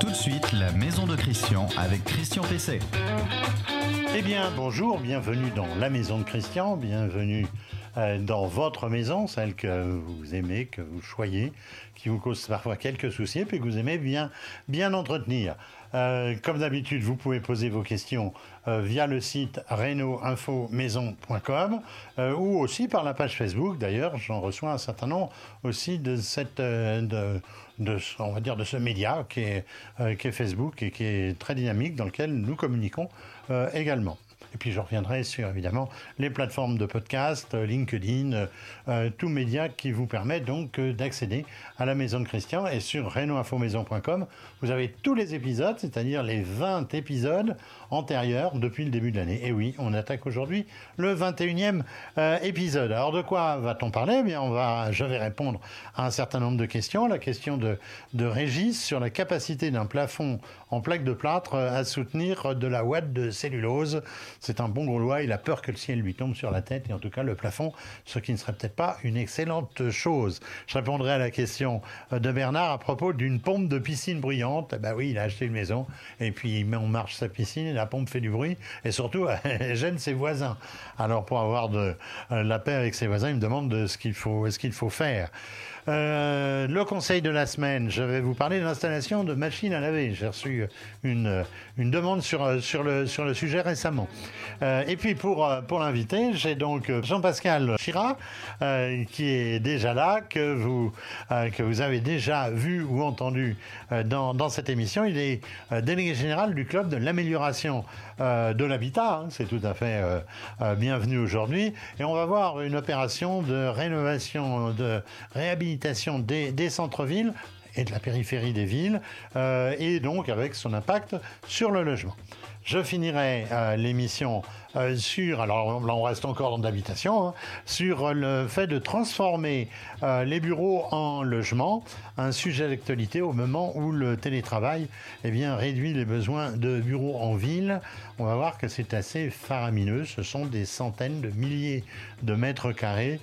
Tout de suite, la maison de Christian avec Christian PC. Eh bien, bonjour, bienvenue dans la maison de Christian, bienvenue dans votre maison, celle que vous aimez, que vous choyez, qui vous cause parfois quelques soucis, puis que vous aimez bien, bien entretenir. Euh, comme d'habitude, vous pouvez poser vos questions euh, via le site reno-info-maison.com ou aussi par la page Facebook. D'ailleurs, j'en reçois un certain nombre aussi de cette, de, de, on va dire, de ce média qui est, qui est Facebook et qui est très dynamique, dans lequel nous communiquons également. Et puis je reviendrai sur évidemment les plateformes de podcast, euh, LinkedIn, euh, euh, tout média qui vous permet donc d'accéder à la maison de Christian. Et sur renoinfomaison.com, vous avez tous les épisodes, c'est-à-dire les 20 épisodes antérieurs depuis le début de l'année. Et oui, on attaque aujourd'hui le 21e épisode. Alors de quoi va-t-on parler? Eh bien, on va, Je vais répondre à un certain nombre de questions. La question de, de Régis sur la capacité d'un plafond en plaque de plâtre à soutenir de la ouate de cellulose. C'est un bon Gaulois, il a peur que le ciel lui tombe sur la tête et en tout cas le plafond, ce qui ne serait peut-être pas une excellente chose. Je répondrai à la question de Bernard à propos d'une pompe de piscine bruyante. Ben oui, il a acheté une maison et puis il met en marche sa piscine et la pompe fait du bruit et surtout elle gêne ses voisins. Alors pour avoir de la paix avec ses voisins, il me demande de ce qu'il faut, ce qu'il faut faire. Euh, le conseil de la semaine, je vais vous parler de l'installation de machines à laver. J'ai reçu une, une demande sur, sur, le, sur le sujet récemment. Euh, et puis pour, pour l'inviter, j'ai donc Jean-Pascal Chira, euh, qui est déjà là, que vous, que vous avez déjà vu ou entendu dans, dans cette émission. Il est délégué général du club de l'amélioration de l'habitat. Hein. C'est tout à fait bienvenu aujourd'hui. Et on va voir une opération de rénovation, de réhabilitation des, centres-villes et de la périphérie des villes, euh, et donc avec son impact sur le logement. Je finirai euh, l'émission euh, sur, alors là on reste encore dans l'habitation, hein, sur le fait de transformer euh, les bureaux en logements, un sujet d'actualité au moment où le télétravail eh bien, réduit les besoins de bureaux en ville. On va voir que c'est assez faramineux, ce sont des centaines de milliers de mètres carrés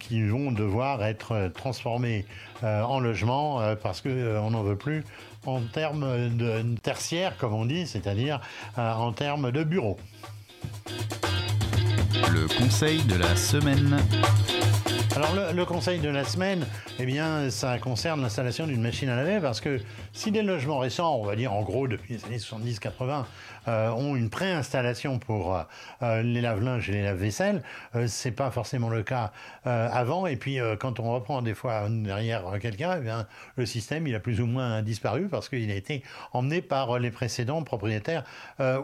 qui vont devoir être transformés en logements parce qu'on n'en veut plus en termes de tertiaire, comme on dit, c'est-à-dire euh, en termes de bureaux. Le conseil de la semaine. Alors le, conseil de la semaine, eh bien, ça concerne l'installation d'une machine à laver parce que si des logements récents, on va dire en gros depuis les années 70-80, euh, ont une préinstallation pour euh, les lave-linges et les lave-vaisselle, euh, c'est pas forcément le cas avant. Et puis quand on reprend des fois derrière quelqu'un, eh bien, le système il a plus ou moins disparu parce qu'il a été emmené par les précédents propriétaires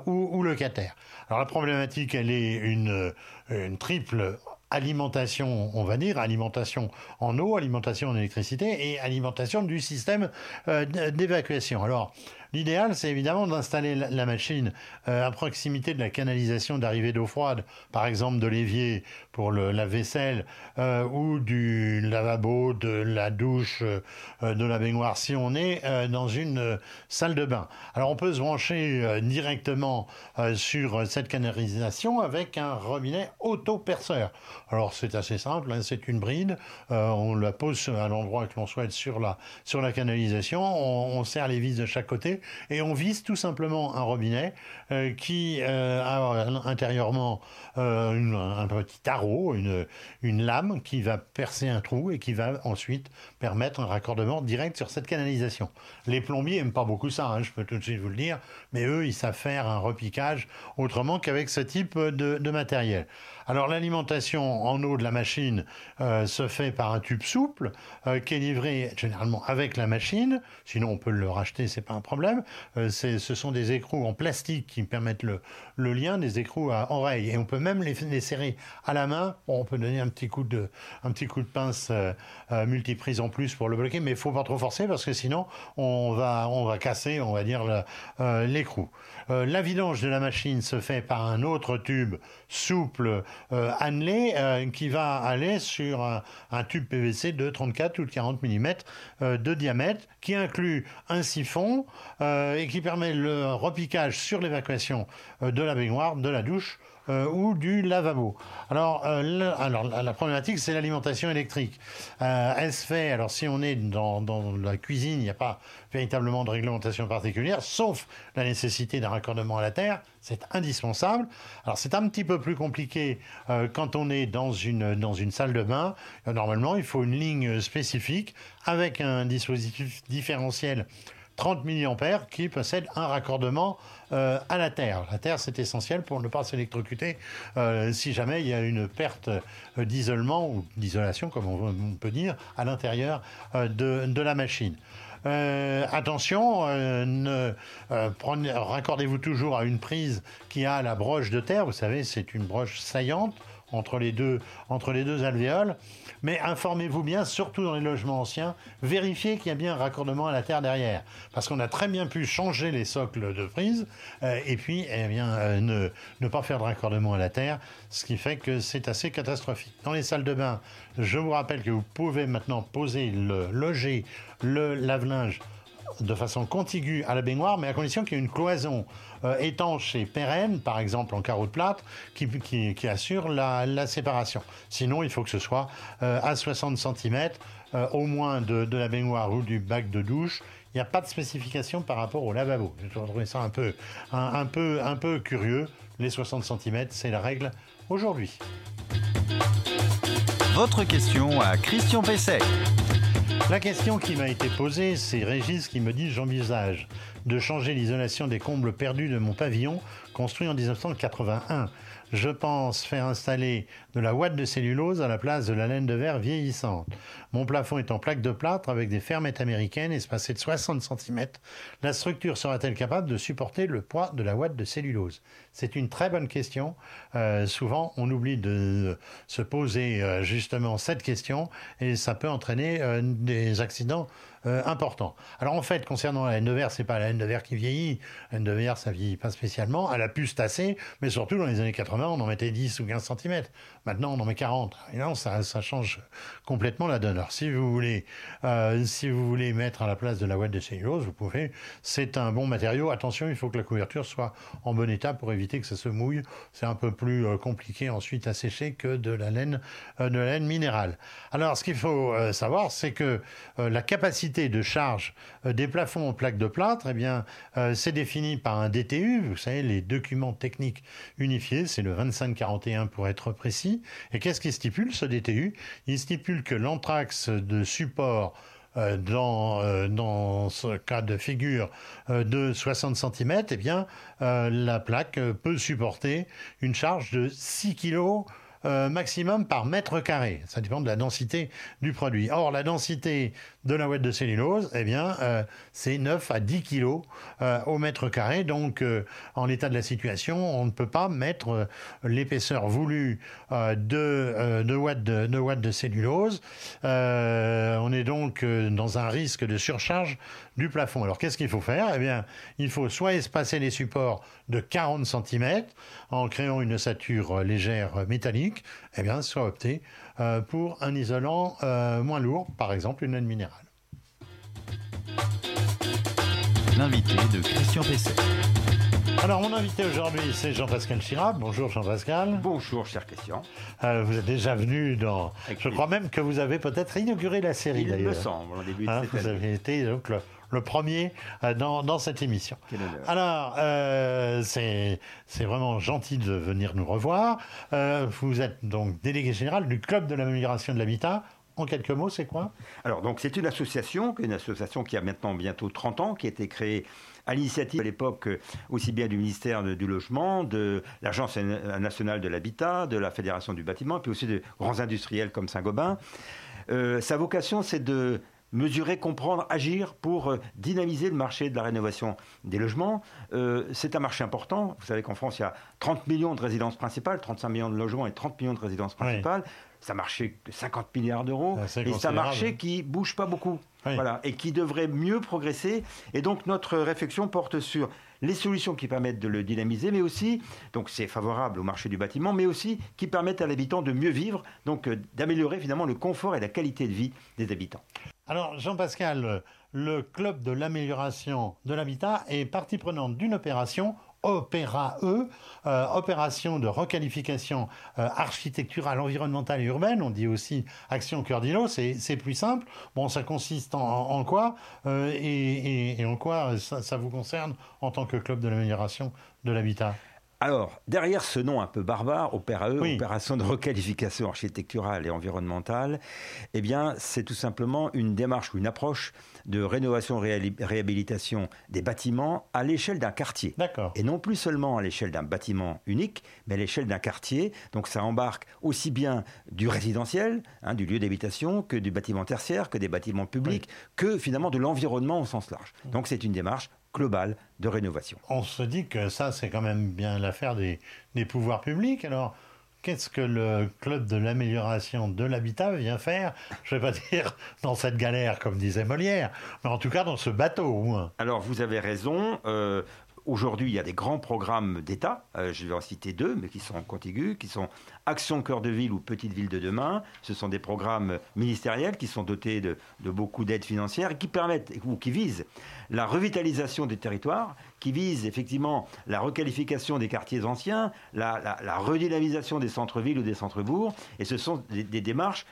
ou, locataires. Alors la problématique, elle est une triple alimentation, on va dire, alimentation en eau, alimentation en électricité et alimentation du système euh, d'évacuation. Alors, L'idéal, c'est évidemment d'installer la machine euh, à proximité de la canalisation d'arrivée d'eau froide, par exemple de l'évier pour la vaisselle euh, ou du lavabo, de la douche, euh, de la baignoire, si on est dans une salle de bain. Alors on peut se brancher directement sur cette canalisation avec un robinet auto-perceur. Alors c'est assez simple, hein, c'est une bride, on la pose à l'endroit que l'on souhaite sur la, sur la canalisation, on, on serre les vis de chaque côté et on vise tout simplement un robinet euh, qui euh, a intérieurement euh, un petit tarot, une, lame qui va percer un trou et qui va ensuite permettre un raccordement direct sur cette canalisation. Les plombiers n'aiment pas beaucoup ça, hein, je peux tout de suite vous le dire, mais eux, ils savent faire un repiquage autrement qu'avec ce type de matériel. Alors l'alimentation en eau de la machine euh, se fait par un tube souple euh, qui est livré généralement avec la machine. Sinon on peut le racheter, c'est pas un problème. Euh, ce sont des écrous en plastique qui permettent le, lien, des écrous à oreille, et on peut même les, les serrer à la main. on peut donner un petit coup de, un petit coup de pince multiprise en plus pour le bloquer, mais il faut pas trop forcer parce que sinon on va, on va casser, on va dire l'écrou. la vidange de la machine se fait par un autre tube souple euh, annelé euh, qui va aller sur un, tube PVC de 34 ou de 40 mm euh, de diamètre qui inclut un siphon et qui permet le repiquage sur l'évacuation de la baignoire, de la douche euh, ou du lavabo. Alors, euh, alors la, problématique, c'est l'alimentation électrique. Euh, elle se fait, alors si on est dans, la cuisine, il n'y a pas véritablement de réglementation particulière, sauf la nécessité d'un raccordement à la terre, c'est indispensable. Alors c'est un petit peu plus compliqué quand on est dans une, dans une salle de bain. normalement, il faut une ligne spécifique avec un dispositif différentiel 30 mA qui possède un raccordement euh, à la Terre. La Terre, c'est essentiel pour ne pas s'électrocuter euh, si jamais il y a une perte euh, d'isolement ou d'isolation, comme on peut dire, à l'intérieur de, la machine. attention, raccordez-vous toujours à une prise qui a la broche de terre. Vous savez, c'est une broche saillante entre les deux, entre les deux alvéoles. Mais informez-vous bien, surtout dans les logements anciens, vérifiez qu'il y a bien un raccordement à la terre derrière. Parce qu'on a très bien pu changer les socles de prise euh, et puis eh bien, euh, ne, ne, pas faire de raccordement à la terre, ce qui fait que c'est assez catastrophique. Dans les salles de bain, je vous rappelle que vous pouvez maintenant poser le loger le lave-linge de façon contiguë à la baignoire, mais à condition qu'il y ait une cloison euh, étanche et pérenne, par exemple en carreau de plâtre, qui, assure la, séparation. Sinon, il faut que ce soit euh, à 60 cm, euh, au moins de, la baignoire ou du bac de douche. Il n'y a pas de spécification par rapport au lavabo. Je trouve ça un peu, un, peu, un peu curieux. Les 60 cm, c'est la règle aujourd'hui. Votre question à Christian Pesset. La question qui m'a été posée, c'est Régis qui me dit j'envisage de changer l'isolation des combles perdus de mon pavillon construit en 1981 je pense faire installer de la ouate de cellulose à la place de la laine de verre vieillissante. Mon plafond est en plaque de plâtre avec des fermettes américaines espacées de 60 cm. La structure sera-t-elle capable de supporter le poids de la ouate de cellulose? C'est une très bonne question. Euh, souvent, on oublie de se poser euh, justement cette question et ça peut entraîner euh, des accidents importants. Alors en fait, concernant la laine de verre, c'est pas la laine de verre qui vieillit. La laine de verre, ça vieillit pas spécialement. Elle a pu se tasser, mais surtout dans les années 80, on en mettait 10 ou 15 cm. Maintenant, on en met 40. Et non, ça, change complètement la donne. Alors, si vous voulez, euh, si vous voulez mettre à la place de la ouate de cellulose, vous pouvez. C'est un bon matériau. Attention, il faut que la couverture soit en bon état pour éviter que ça se mouille. C'est un peu plus euh, compliqué ensuite à sécher que de la laine, euh, de la laine minérale. Alors, ce qu'il faut savoir, c'est que la capacité de charge des plafonds en plaques de plâtre, eh bien, c'est défini par un DTU. Vous savez, les documents techniques unifiés, c'est le 2541 pour être précis. Et qu'est-ce qui stipule ce DTU Il stipule que l'anthrax de support euh, dans, euh, dans ce cas de figure euh, de 60 cm, eh bien, la plaque peut supporter une charge de 6 kg maximum par mètre carré. Ça dépend de la densité du produit. Or, la densité de la ouate de cellulose, eh bien, euh, c'est 9 à 10 kilos euh, au mètre carré. Donc, euh, en l'état de la situation, on ne peut pas mettre l'épaisseur voulue de, de, watts de, de, watts de cellulose. on est donc dans un risque de surcharge du plafond. Alors, qu'est-ce qu'il faut faire? Eh bien, il faut soit espacer les supports de 40 cm en créant une ossature légère métallique, eh bien, soit opter euh, pour un isolant euh, moins lourd, par exemple une laine minérale. L'invité de Christian Pesset. Alors, mon invité aujourd'hui, c'est Jean-Pascal Chirac. Bonjour Jean-Pascal. Bonjour, cher Christian. Euh, vous êtes déjà venu dans. Je crois même que vous avez peut-être inauguré la série d'ailleurs. Il me semble, au début de hein, Vous avez été donc, le, premier dans, dans, cette émission. Alors, c'est vraiment gentil de venir nous revoir. Euh, vous êtes donc délégué général du Club de l'amélioration de l'habitat. En quelques mots, c'est quoi? Alors, donc, c'est une association, une association qui a maintenant bientôt 30 ans, qui a été créée à l'initiative à l'époque aussi bien du ministère du Logement, de l'Agence nationale de l'habitat, de la Fédération du bâtiment, et puis aussi de grands industriels comme Saint-Gobain. Euh, sa vocation, c'est de mesurer, comprendre, agir pour euh, dynamiser le marché de la rénovation des logements. Euh, c'est un marché important. Vous savez qu'en France, il y a 30 millions de résidences principales, 35 millions de logements et 30 millions de résidences principales. Ça marché de 50 milliards d'euros. Et c'est un marché qui bouge pas beaucoup. Voilà, et qui devrait mieux progresser. Et donc notre réflexion porte sur les solutions qui permettent de le dynamiser, mais aussi, donc c'est favorable au marché du bâtiment, mais aussi qui permettent à l'habitant de mieux vivre, donc euh, d'améliorer finalement le confort et la qualité de vie des habitants. Alors Jean-Pascal, le club de l'amélioration de l'habitat est partie prenante d'une opération Opéra E, euh, opération de requalification euh, architecturale, environnementale et urbaine. On dit aussi action cœur c'est plus simple. Bon, ça consiste en, quoi euh, et, en quoi ça vous concerne en tant que club de l'amélioration de l'habitat? Alors, derrière ce nom un peu barbare, OPERAE, Opération de requalification architecturale et environnementale, eh bien, c'est tout simplement une démarche ou une approche de rénovation réhabilitation des bâtiments à l'échelle d'un quartier. D'accord. Et non plus seulement à l'échelle d'un bâtiment unique, mais à l'échelle d'un quartier. Donc, ça embarque aussi bien du résidentiel, hein, du lieu d'habitation, que du bâtiment tertiaire, que des bâtiments publics, que finalement de l'environnement au sens large. Donc, c'est une démarche globale de rénovation. On se dit que ça, c'est quand même bien l'affaire des, pouvoirs publics. Alors, qu'est-ce que le club de l'amélioration de l'habitat vient faire? Je ne vais pas dire dans cette galère, comme disait Molière, mais en tout cas dans ce bateau. Alors, vous avez raison. Euh, Aujourd'hui, il y a des grands programmes d'État, euh, je vais en citer deux, mais qui sont contigus, qui sont Action Cœur de Ville ou Petite Ville de demain. Ce sont des programmes ministériels qui sont dotés de, beaucoup d'aides financières et qui permettent ou qui visent la revitalisation des territoires, qui visent effectivement la requalification des quartiers anciens, la, redynamisation des centres-villes ou des centres-bourgs. Et ce sont des, démarches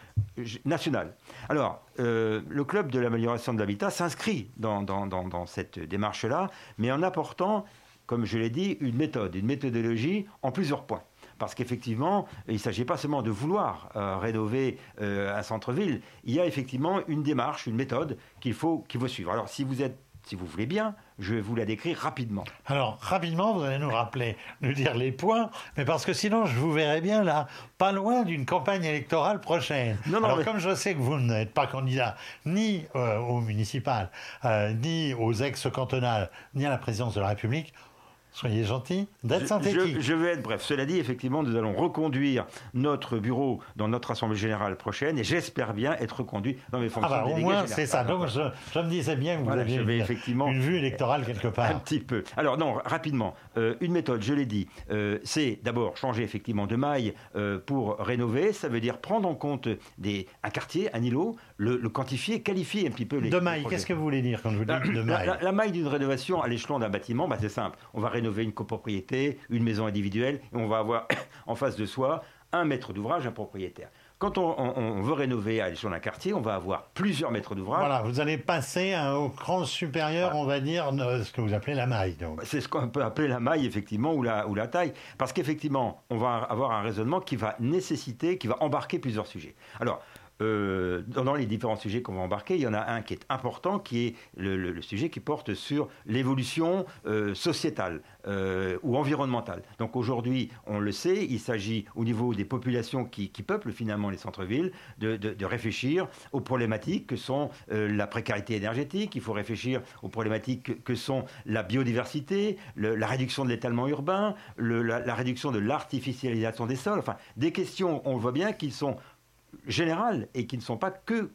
nationales. Alors, euh, le club de l'amélioration de l'habitat s'inscrit dans, dans cette démarche-là, mais en apportant, comme je l'ai dit, une méthode, une méthodologie en plusieurs points parce qu'effectivement, il ne s'agit pas seulement de vouloir euh, rénover euh, un centre-ville, il y a effectivement une démarche, une méthode qu'il faut, qu'il faut suivre. Alors si vous êtes si vous voulez bien, je vais vous la décrire rapidement. Alors, rapidement, vous allez nous rappeler, nous dire les points, mais parce que sinon, je vous verrai bien là, pas loin d'une campagne électorale prochaine. Non, non, Alors, comme je sais que vous n'êtes pas candidat ni euh, au municipal, ni aux ex-cantonales, ni à la présidence de la République, Soyez gentil d'être synthétique. Je, je, vais être bref. Cela dit, effectivement, nous allons reconduire notre bureau dans notre Assemblée Générale prochaine et j'espère bien être reconduit dans mes fonctions. Ah bah, au moins, c'est ça. Donc, je, me disais bien que vous aviez une, effectivement, une vue électorale quelque part. Un petit peu. Alors, non, rapidement. Euh, une méthode, je l'ai dit, euh, c'est d'abord changer effectivement de maille euh, pour rénover. Ça veut dire prendre en compte des, un quartier, un îlot, le, quantifier, qualifier un petit peu les. De maille, qu'est-ce que vous voulez dire quand vous dites de maille la, maille d'une rénovation à l'échelon d'un bâtiment, bah, c'est simple. On va rénover une copropriété, une maison individuelle, et on va avoir en face de soi un maître d'ouvrage, un propriétaire. Quand on, veut rénover à l'échelon d'un quartier, on va avoir plusieurs maîtres d'ouvrage. Voilà, vous allez passer au cran supérieur, on va dire, ce que vous appelez la maille. C'est ce qu'on peut appeler la maille, effectivement, ou la, ou la taille. Parce qu'effectivement, on va avoir un raisonnement qui va nécessiter, qui va embarquer plusieurs sujets. Alors, euh, dans les différents sujets qu'on va embarquer, il y en a un qui est important, qui est le, sujet qui porte sur l'évolution euh, sociétale euh, ou environnementale. Donc aujourd'hui, on le sait, il s'agit au niveau des populations qui, peuplent finalement les centres-villes de, réfléchir aux problématiques que sont la précarité énergétique, il faut réfléchir aux problématiques que sont la biodiversité, la réduction de l'étalement urbain, la, la réduction de l'artificialisation des sols, enfin des questions, on le voit bien, qui sont générales et qui ne sont pas que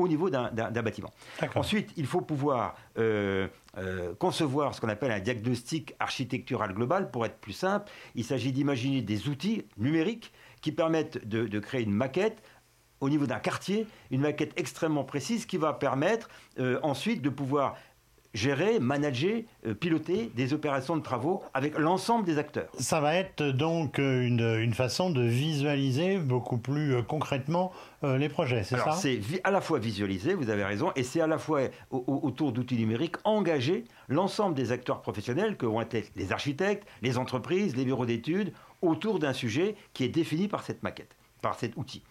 au niveau d'un bâtiment. Ensuite, il faut pouvoir euh, euh, concevoir ce qu'on appelle un diagnostic architectural global. Pour être plus simple, il s'agit d'imaginer des outils numériques qui permettent de, créer une maquette au niveau d'un quartier, une maquette extrêmement précise qui va permettre euh, ensuite de pouvoir gérer, manager, euh, piloter des opérations de travaux avec l'ensemble des acteurs. Ça va être donc euh, une, façon de visualiser beaucoup plus euh, concrètement les projets, c'est ça? C'est à la fois visualiser, vous avez raison, et c'est à la fois autour d'outils numériques engager l'ensemble des acteurs professionnels que vont être les architectes, les entreprises, les bureaux d'études, autour d'un sujet qui est défini par cette maquette par cet outil.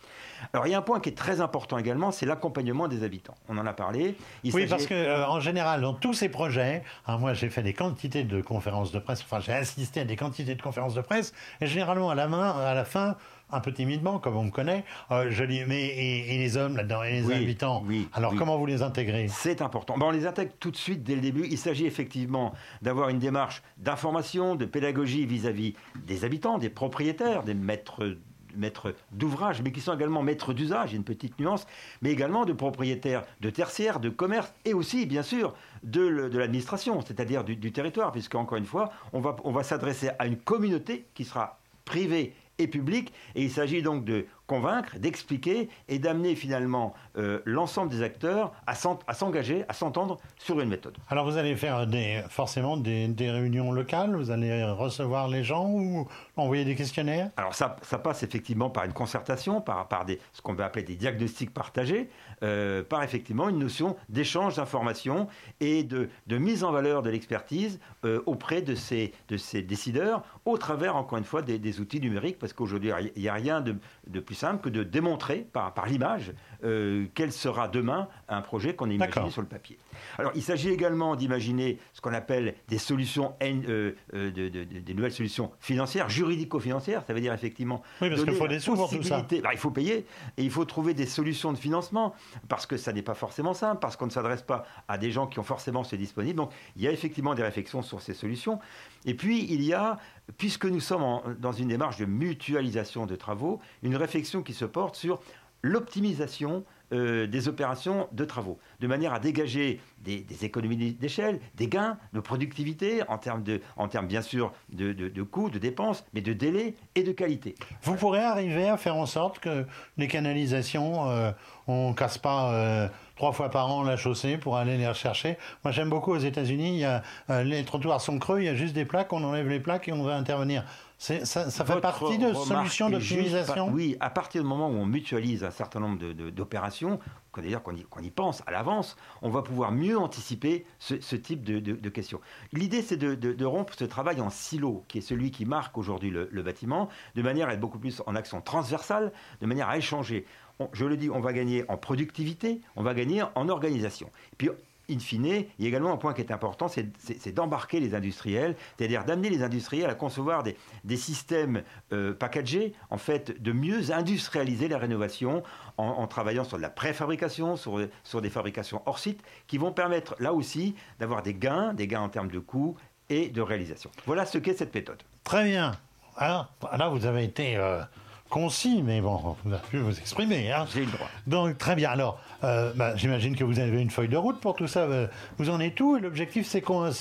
Alors il y a un point qui est très important également, c'est l'accompagnement des habitants. On en a parlé. oui, parce que euh, en général, dans tous ces projets, hein, moi j'ai fait des quantités de conférences de presse, enfin j'ai assisté à des quantités de conférences de presse, et généralement à la main, à la fin, un peu timidement, comme on me connaît, euh, je dis mais et, les hommes là-dedans et les habitants. Oui, Alors comment vous les intégrez? C'est important. on les intègre tout de suite dès le début. Il s'agit effectivement d'avoir une démarche d'information, de pédagogie vis-à-vis -vis des habitants, des propriétaires, des maîtres maîtres d'ouvrage, mais qui sont également maîtres d'usage, une petite nuance, mais également de propriétaires de tertiaires, de commerce et aussi, bien sûr, de, l'administration, c'est-à-dire du, territoire, puisque, encore une fois, on va s'adresser à une communauté qui sera privée et publique, et il s'agit donc de convaincre, d'expliquer et d'amener finalement euh, l'ensemble des acteurs à s'engager, à s'entendre sur une méthode. Alors vous allez faire des, forcément des, réunions locales, vous allez recevoir les gens ou envoyer des questionnaires? Alors ça, ça, passe effectivement par une concertation, par, par des, ce qu'on va appeler des diagnostics partagés, euh, par effectivement une notion d'échange d'informations et de, mise en valeur de l'expertise euh, auprès de ces, de ces décideurs au travers, encore une fois, des, outils numériques, parce qu'aujourd'hui, il n'y a rien de, plus simple que de démontrer par l'image euh, quel sera demain un projet qu'on a imaginé sur le papier. Alors, il s'agit également d'imaginer ce qu'on appelle des solutions, euh, euh, des nouvelles solutions financières, juridico-financières. Ça veut dire effectivement. Oui, parce qu'il faut des sous pour tout ça. Bah, il faut payer et il faut trouver des solutions de financement parce que ça n'est pas forcément simple, parce qu'on ne s'adresse pas à des gens qui ont forcément ce disponible. Donc, il y a effectivement des réflexions sur ces solutions. Et puis, il y a, puisque nous sommes dans une démarche de mutualisation de travaux, une réflexion qui se porte sur l'optimisation euh, des opérations de travaux, de manière à dégager des, économies d'échelle, des gains de productivité en termes, de, en termes bien sûr de, de, coûts, de dépenses, mais de délais et de qualité. Vous pourrez arriver à faire en sorte que les canalisations, euh, on ne casse pas euh, trois fois par an la chaussée pour aller les rechercher. Moi j'aime beaucoup aux États-Unis, les trottoirs sont creux, il y a juste des plaques, on enlève les plaques et on va intervenir. Ça, ça fait partie de solutions d'optimisation Oui, à partir du moment où on mutualise un certain nombre d'opérations, d'ailleurs qu'on y, y, pense à l'avance, on va pouvoir mieux anticiper ce, type de, questions. L'idée, c'est de, rompre ce travail en silo, qui est celui qui marque aujourd'hui le, bâtiment, de manière à être beaucoup plus en action transversale, de manière à échanger. je le dis, on va gagner en productivité, on va gagner en organisation. Et puis, in fine, il y a également un point qui est important, c'est d'embarquer les industriels, c'est-à-dire d'amener les industriels à concevoir des, systèmes euh, packagés, en fait, de mieux industrialiser la rénovation en, travaillant sur de la préfabrication, sur, des fabrications hors site, qui vont permettre là aussi d'avoir des gains, des gains en termes de coûts et de réalisation. Voilà ce qu'est cette méthode. Très bien. Alors, vous avez été euh, concis, mais bon, vous avez pu vous exprimer. Hein. J'ai le droit. Donc, très bien. Alors, euh, bah, j'imagine que vous avez une feuille de route pour tout ça. Euh, vous en êtes où? L'objectif, c'est quoi?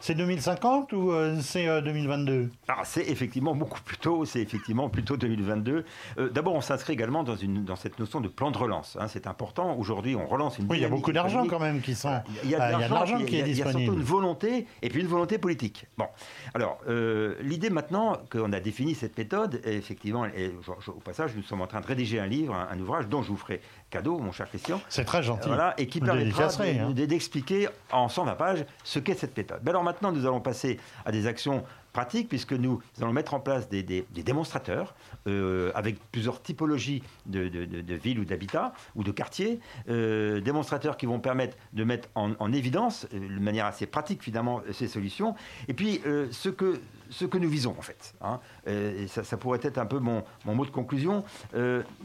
C'est 2050 ou euh, c'est 2022 ah, C'est effectivement beaucoup plus tôt. C'est effectivement plutôt 2022. D'abord, on s'inscrit également dans, une, dans cette notion de plan de relance. Hein. c'est important. Aujourd'hui, on relance une. Oui, il y a beaucoup d'argent quand même qui sont. Il y a de l'argent qui est disponible. Il y a surtout une volonté et puis une volonté politique. Bon, alors l'idée maintenant qu'on a défini cette méthode, effectivement, au passage, nous sommes en train de rédiger un livre, un, ouvrage dont je vous ferai cadeau, mon cher Christian. C'est très gentil. Voilà, et qui permettra hein. d'expliquer en 120 pages ce qu'est cette méthode. alors maintenant, nous allons passer à des actions pratiques, puisque nous allons mettre en place des, démonstrateurs euh, avec plusieurs typologies de, villes ou d'habitats ou de quartiers, euh, démonstrateurs qui vont permettre de mettre en, évidence, euh, de manière assez pratique finalement, ces solutions, et puis ce, que, ce que nous visons en fait. Hein. et ça, pourrait être un peu mon, mon mot de conclusion,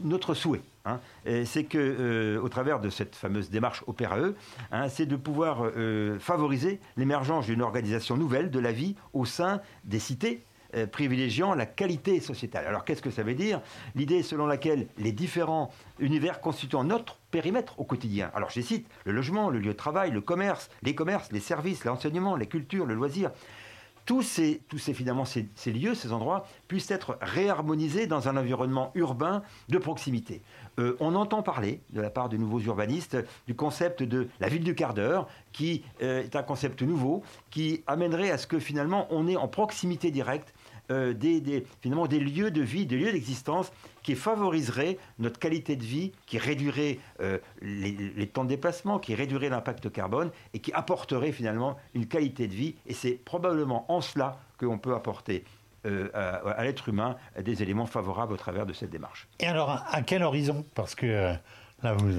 notre souhait. Hein, c'est que, euh, au travers de cette fameuse démarche OPERAE, hein, c'est de pouvoir euh, favoriser l'émergence d'une organisation nouvelle de la vie au sein des cités euh, privilégiant la qualité sociétale. Alors qu'est-ce que ça veut dire? L'idée selon laquelle les différents univers constituant notre périmètre au quotidien. Alors je cite le logement, le lieu de travail, le commerce, les commerces, les services, l'enseignement, les cultures, le loisir, tous ces, tous ces, lieux, ces endroits, puissent être réharmonisés dans un environnement urbain de proximité. Euh, on entend parler, de la part de nouveaux urbanistes, du concept de la ville du quart d'heure, qui euh, est un concept nouveau, qui amènerait à ce que finalement on ait en proximité directe euh, des, finalement, des lieux de vie, des lieux d'existence qui favoriseraient notre qualité de vie, qui réduirait les, les, temps de déplacement, qui réduirait l'impact carbone et qui apporterait finalement une qualité de vie. Et c'est probablement en cela qu'on peut apporter euh, à, l'être humain des éléments favorables au travers de cette démarche. Et alors, à quel horizon? Parce que euh, Là, vous,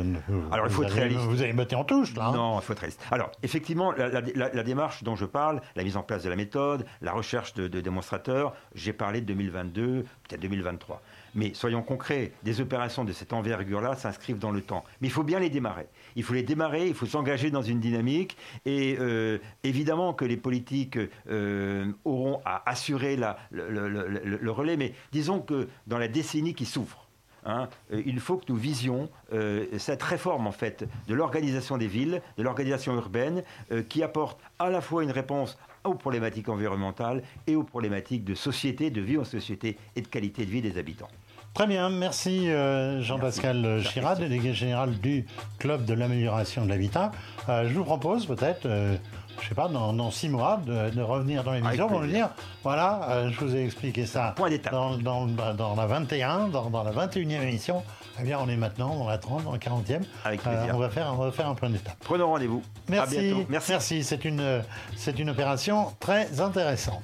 Alors, il faut être réaliste. Vous avez botté en touche, là. Hein. non, il faut être réaliste. Alors, effectivement, la, démarche dont je parle, la mise en place de la méthode, la recherche de, démonstrateurs, j'ai parlé de 2022, peut-être 2023. Mais soyons concrets, des opérations de cette envergure-là s'inscrivent dans le temps. Mais il faut bien les démarrer. Il faut les démarrer, il faut s'engager dans une dynamique. Et euh, évidemment que les politiques euh, auront à assurer le, relais. Mais disons que dans la décennie qui s'ouvre, Hein, euh, il faut que nous visions cette réforme en fait de l'organisation des villes, de l'organisation urbaine, qui apporte à la fois une réponse aux problématiques environnementales et aux problématiques de société, de vie en société et de qualité de vie des habitants. Très bien, merci euh, Jean-Pascal Chira, délégué général du Club de l'amélioration de l'habitat. Euh, je vous propose peut-être, euh, je sais pas, dans, six mois, de, revenir dans l'émission pour nous dire, voilà, je vous ai expliqué ça Point dans, dans, dans, la 21, dans, la 21e émission. Eh bien, on est maintenant dans la 30, dans la 40e. Avec plaisir. on, va faire, on va faire un point d'étape. Prenons rendez-vous. Merci. Merci. Merci. C'est une, c'est une opération très intéressante.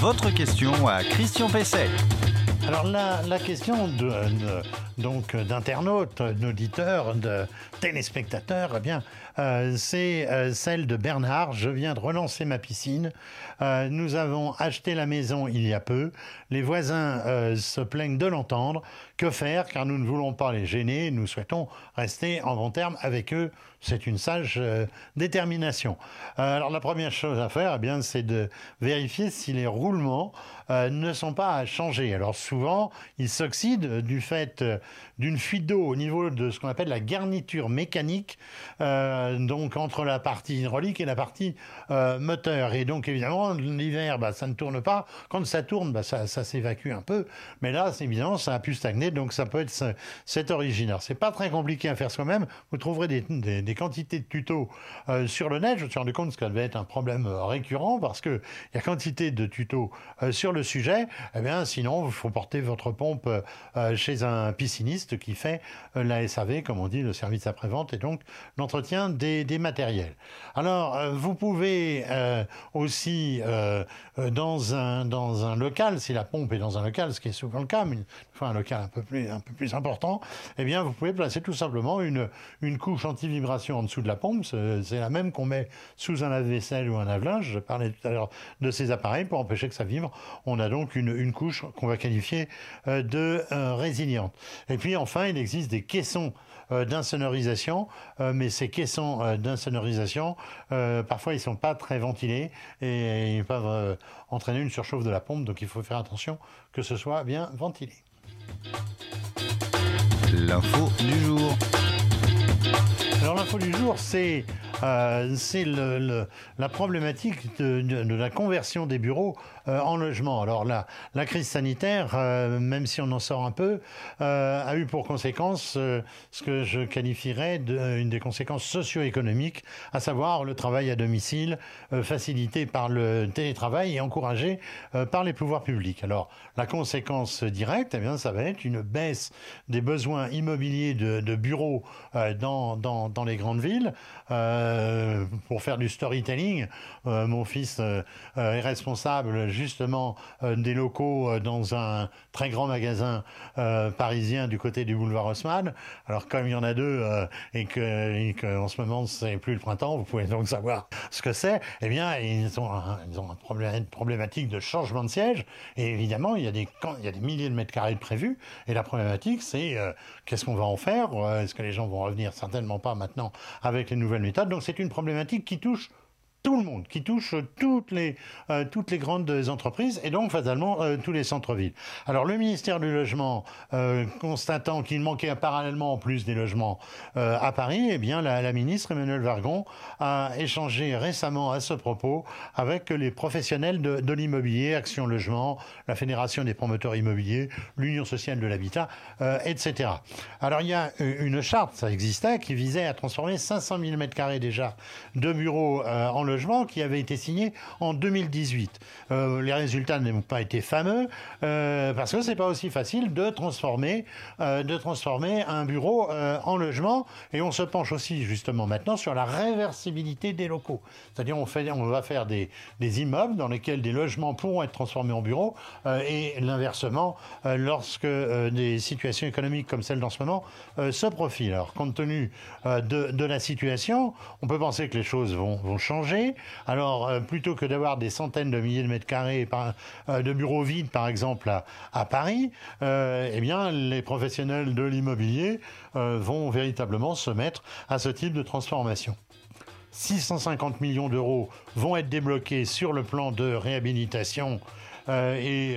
Votre question à Christian Pesset. Alors la, la question de, donc d'internautes, d'auditeurs, de téléspectateurs, eh bien, euh, c'est euh, celle de Bernard. Je viens de relancer ma piscine. Euh, nous avons acheté la maison il y a peu. Les voisins se plaignent de l'entendre. Que faire Car nous ne voulons pas les gêner. Nous souhaitons rester en bon terme avec eux. C'est une sage détermination. alors la première chose à faire, eh bien, c'est de vérifier si les roulements ne sont pas à changer. Alors souvent, ils s'oxydent du fait d'une fuite d'eau au niveau de ce qu'on appelle la garniture mécanique, euh, donc entre la partie hydraulique et la partie euh, moteur. Et donc évidemment, l'hiver, bah, ça ne tourne pas. Quand ça tourne, bah, ça, s'évacue un peu. Mais là, évident, ça a pu stagner, donc ça peut être cette origine. Alors, c'est pas très compliqué à faire soi-même. Vous trouverez des, quantités de tutos euh, sur le net. Je me suis rendu compte que ça devait être un problème récurrent parce que il y a quantité de tutos sur le sujet. Eh bien, sinon, il faut porter votre pompe chez un qui fait euh, la SAV, comme on dit, le service après-vente, et donc l'entretien des, matériels. Alors, euh, vous pouvez euh, aussi, dans, un, dans un local, si la pompe est dans un local, ce qui est souvent le cas, mais une fois un local un peu plus, un peu plus important, eh bien, vous pouvez placer tout simplement une, une couche anti-vibration en dessous de la pompe. C'est la même qu'on met sous un lave-vaisselle ou un lave-linge. Je parlais tout à l'heure de ces appareils pour empêcher que ça vibre. On a donc une, une couche qu'on va qualifier de résiliente. Et puis, enfin, il existe des caissons euh, d'insonorisation, euh, mais ces caissons euh, d'insonorisation, parfois, ils ne sont pas très ventilés et ils peuvent entraîner une surchauffe de la pompe, donc il faut faire attention que ce soit bien ventilé. L'info du jour. Alors l'info du jour, c'est euh, la problématique de, la conversion des bureaux euh, en logement. Alors la, la crise sanitaire, euh, même si on en sort un peu, a eu pour conséquence ce que je qualifierais d'une des conséquences socio-économiques, à savoir le travail à domicile, facilité par le télétravail et encouragé par les pouvoirs publics. Alors la conséquence directe, eh bien, ça va être une baisse des besoins immobiliers de, de bureaux dans, dans les grandes villes. Euh, pour faire du storytelling, euh, mon fils euh, est responsable justement des locaux dans un très grand magasin parisien du côté du boulevard Haussmann. Alors comme il y en a deux et que, en ce moment c'est plus le printemps, vous pouvez donc savoir ce que c'est. Eh bien, ils ont, ils un problème, une problématique de changement de siège. Et évidemment, il y a des, il y a des milliers de mètres carrés de prévus. Et la problématique, c'est qu'est-ce qu'on va en faire? Est-ce que les gens vont revenir Certainement pas maintenant avec les nouvelles méthodes. Donc c'est une problématique qui touche tout le monde, qui touche toutes les, euh, toutes les grandes entreprises et donc fatalement euh, tous les centres-villes. Alors le ministère du Logement, euh, constatant qu'il manquait parallèlement en plus des logements à Paris, eh bien la, ministre Emmanuel Vargon a échangé récemment à ce propos avec les professionnels de, de l'immobilier, Action Logement, la Fédération des promoteurs immobiliers, l'Union sociale de l'habitat, etc. Alors il y a une charte, ça existait, qui visait à transformer 500 000 m2 déjà de bureaux en qui avait été signé en 2018. Euh, les résultats n'ont pas été fameux euh, parce que c'est pas aussi facile de transformer, euh, de transformer un bureau en logement. Et on se penche aussi justement maintenant sur la réversibilité des locaux. C'est-à-dire on, va faire des, immeubles dans lesquels des logements pourront être transformés en bureaux et l'inversement lorsque des situations économiques comme celle d'en ce moment se profilent. Alors compte tenu de, la situation, on peut penser que les choses vont changer alors, euh, plutôt que d'avoir des centaines de milliers de mètres carrés euh, de bureaux vides, par exemple, à, Paris, euh, eh les professionnels de l'immobilier vont véritablement se mettre à ce type de transformation. 650 millions d'euros vont être débloqués sur le plan de réhabilitation et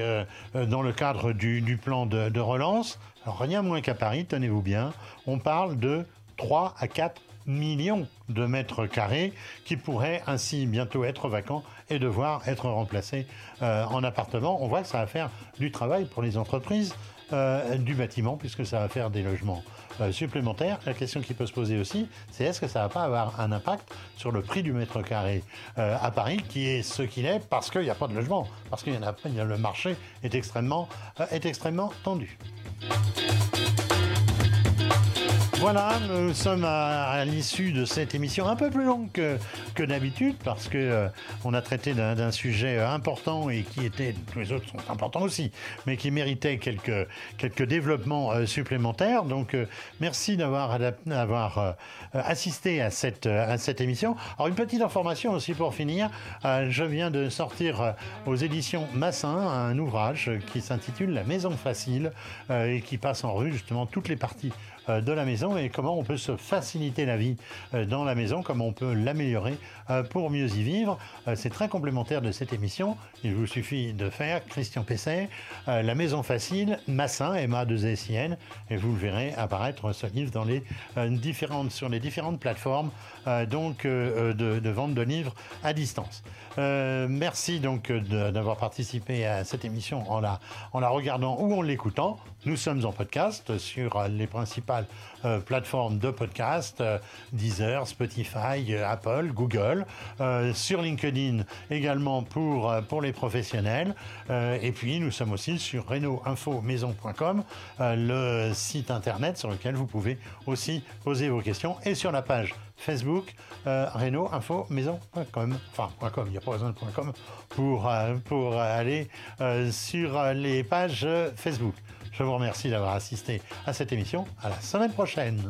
dans le cadre du, plan de, relance. Rien moins qu'à Paris, tenez-vous bien, on parle de 3 à 4 millions de mètres carrés qui pourraient ainsi bientôt être vacants et devoir être remplacés euh, en appartements. On voit que ça va faire du travail pour les entreprises euh, du bâtiment puisque ça va faire des logements euh, supplémentaires. La question qui peut se poser aussi, c'est est-ce que ça va pas avoir un impact sur le prix du mètre carré à Paris qui est ce qu'il est parce qu'il n'y a pas de logement, parce a, le marché est extrêmement, est extrêmement tendu. Voilà, nous sommes à, l'issue de cette émission un peu plus longue que, d'habitude parce que euh, on a traité d'un sujet important et qui était, tous les autres sont importants aussi, mais qui méritait quelques, quelques développements euh, supplémentaires. Donc euh, merci d'avoir assisté à cette, à cette émission. Alors une petite information aussi pour finir, je viens de sortir aux éditions Massin un ouvrage qui s'intitule La Maison Facile et qui passe en revue justement toutes les parties euh, de la maison et comment on peut se faciliter la vie euh, dans la maison, comment on peut l'améliorer euh, pour mieux y vivre. C'est très complémentaire de cette émission. Il vous suffit de faire Christian Pesset, La Maison Facile, Massin, ma 2 s et vous le verrez apparaître ce livre sur les différentes plateformes donc, de, de, vente de livres à distance. merci donc d'avoir participé à cette émission en la, regardant ou en l'écoutant. Nous sommes en podcast sur les principales euh, plateformes de podcast, euh, Deezer, Spotify, euh, Apple, Google, sur LinkedIn également pour, pour les professionnels. et puis nous sommes aussi sur reno-info-maison.com, le site internet sur lequel vous pouvez aussi poser vos questions et sur la page Facebook, euh, Maison.com. Enfin, il n'y a pas besoin de .com pour, pour aller sur les pages Facebook. Je vous remercie d'avoir assisté à cette émission. À la semaine prochaine.